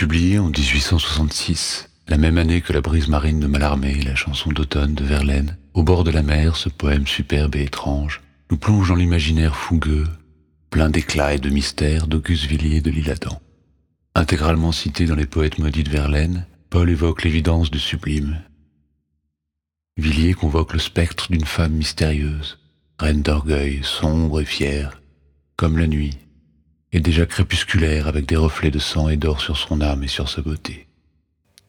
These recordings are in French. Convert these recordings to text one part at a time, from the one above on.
Publié en 1866, la même année que La brise marine de Mallarmé, la chanson d'automne de Verlaine, au bord de la mer, ce poème superbe et étrange, nous plonge dans l'imaginaire fougueux, plein d'éclat et de mystère d'Auguste Villiers de l'Isle-Adam. Intégralement cité dans les poètes maudits de Verlaine, Paul évoque l'évidence du sublime. Villiers convoque le spectre d'une femme mystérieuse, reine d'orgueil, sombre et fière, comme la nuit, et déjà crépusculaire avec des reflets de sang et d'or sur son âme et sur sa beauté.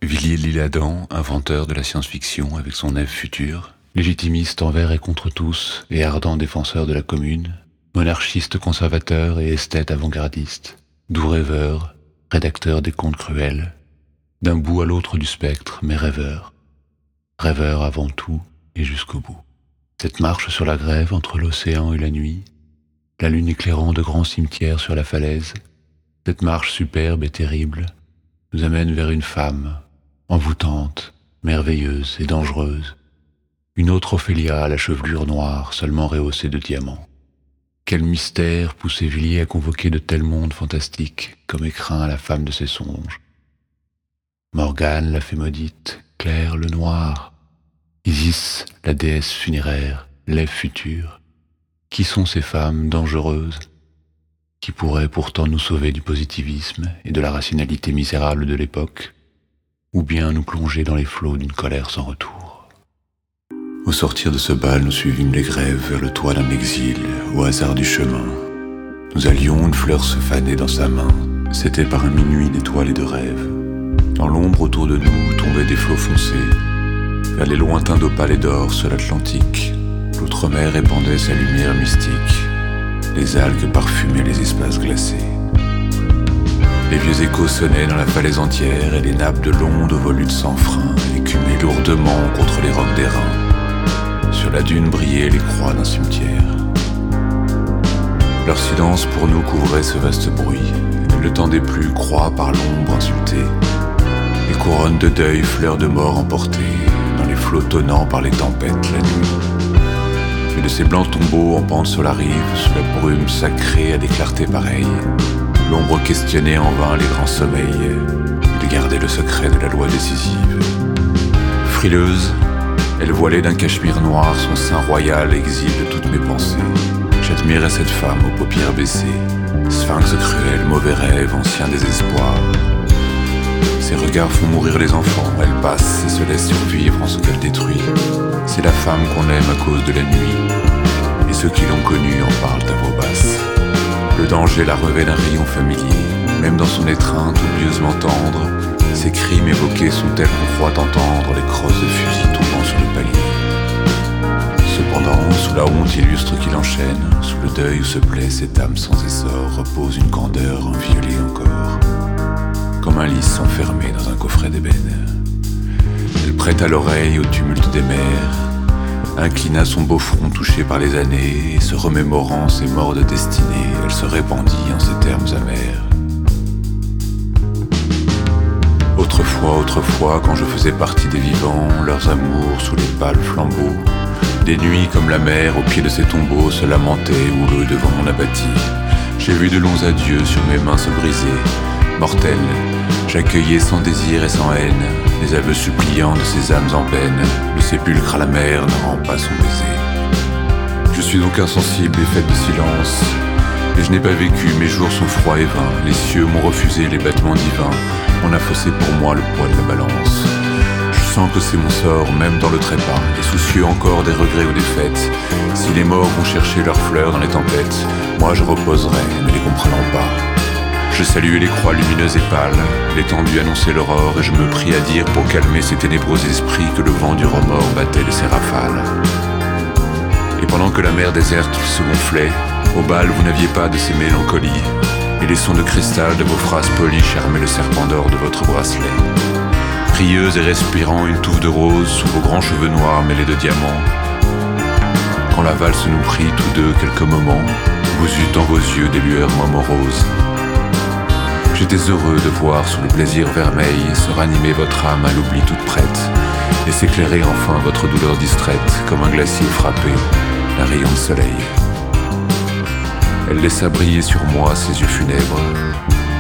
Villiers l'Isle-Adam, inventeur de la science-fiction avec son Ève future, légitimiste envers et contre tous et ardent défenseur de la commune, monarchiste conservateur et esthète avant-gardiste, doux rêveur, rédacteur des contes cruels, d'un bout à l'autre du spectre, mais rêveur, rêveur avant tout et jusqu'au bout. Cette marche sur la grève entre l'océan et la nuit, la lune éclairant de grands cimetières sur la falaise, cette marche superbe et terrible nous amène vers une femme, envoûtante, merveilleuse et dangereuse, une autre Ophélia à la chevelure noire seulement rehaussée de diamants. Quel mystère poussait Villiers à convoquer de tels mondes fantastiques comme écrin à la femme de ses songes. Morgane, la fée maudite, Claire, le noir, Isis, la déesse funéraire, l'Ève future. Qui sont ces femmes dangereuses qui pourraient pourtant nous sauver du positivisme et de la rationalité misérable de l'époque, ou bien nous plonger dans les flots d'une colère sans retour? Au sortir de ce bal, nous suivîmes les grèves vers le toit d'un exil, au hasard du chemin. Nous allions, une fleur se fanait dans sa main. C'était par un minuit d'étoiles et de rêves. Dans l'ombre autour de nous tombaient des flots foncés, vers les lointains d'opales et d'or sur l'Atlantique. L'outre-mer répandait sa lumière mystique. Les algues parfumaient les espaces glacés. Les vieux échos sonnaient dans la falaise entière et les nappes de l'onde volutes sans frein écumaient lourdement contre les rocs d'airain. Sur la dune brillaient les croix d'un cimetière. Leur silence pour nous couvrait ce vaste bruit. Ne le tendait plus, croix par l'ombre insultée. Les couronnes de deuil, fleurs de mort emportées, dans les flots tonnants par les tempêtes la nuit. De ces blancs tombeaux en pente sur la rive, sous la brume sacrée à des clartés pareilles, l'ombre questionnait en vain les grands sommeils, de garder le secret de la loi décisive. Frileuse, elle voilait d'un cachemire noir son sein royal, exil de toutes mes pensées. J'admirais cette femme aux paupières baissées, sphinx cruel, mauvais rêve, ancien désespoir. Ses regards font mourir les enfants, elle passe et se laisse survivre en ce qu'elle détruit. C'est la femme qu'on aime à cause de la nuit, et ceux qui l'ont connue en parlent à voix basse. Le danger la revêt d'un rayon familier, même dans son étreinte oublieusement tendre, ses cris évoqués sont tels qu'on croit entendre les crosses de fusil tombant sur le palier. Cependant, sous la honte illustre qu'il enchaîne, sous le deuil où se plaît cette âme sans essor, repose une grandeur inviolée encore, d'ébène. Elle prête à l'oreille au tumulte des mers, inclina son beau front touché par les années, et se remémorant ses morts de destinée, elle se répandit en ces termes amers. Autrefois, autrefois, quand je faisais partie des vivants, leurs amours sous les pâles flambeaux, des nuits comme la mer au pied de ces tombeaux se lamentaient houleux devant mon apathie. J'ai vu de longs adieux sur mes mains se briser, mortelles. J'accueillais sans désir et sans haine les aveux suppliants de ces âmes en peine. Le sépulcre à la mer ne rend pas son baiser. Je suis donc insensible et faite de silence. Et je n'ai pas vécu, mes jours sont froids et vains. Les cieux m'ont refusé les battements divins. On a faussé pour moi le poids de la balance. Je sens que c'est mon sort, même dans le trépas, et soucieux encore des regrets ou des fêtes. Si les morts vont chercher leurs fleurs dans les tempêtes, moi je reposerai, ne les comprenant pas. Je saluais les croix lumineuses et pâles, l'étendue annonçait l'aurore, et je me pris à dire pour calmer ces ténébreux esprits que le vent du remords battait de ses rafales. Et pendant que la mer déserte se gonflait, au bal vous n'aviez pas de ces mélancolies, et les sons de cristal de vos phrases polies charmaient le serpent d'or de votre bracelet. Rieuse et respirant une touffe de rose sous vos grands cheveux noirs mêlés de diamants. Quand la valse nous prit tous deux quelques moments, vous eûtes dans vos yeux des lueurs moroses. J'étais heureux de voir sous le plaisir vermeil se ranimer votre âme à l'oubli toute prête, et s'éclairer enfin votre douleur distraite comme un glacier frappé d'un rayon de soleil. Elle laissa briller sur moi ses yeux funèbres,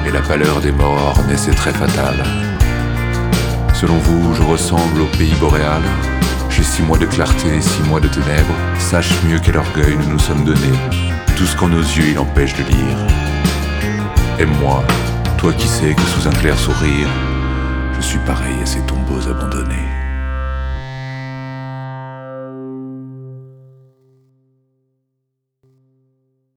et la pâleur des morts naissait très fatale. Selon vous, je ressemble au pays boréal J'ai six mois de clarté, six mois de ténèbres. Sache mieux quel orgueil nous nous sommes donnés. Tout ce qu'en nos yeux il empêche de lire. Aime-moi, toi qui sais que sous un clair sourire, je suis pareil à ces tombeaux abandonnés.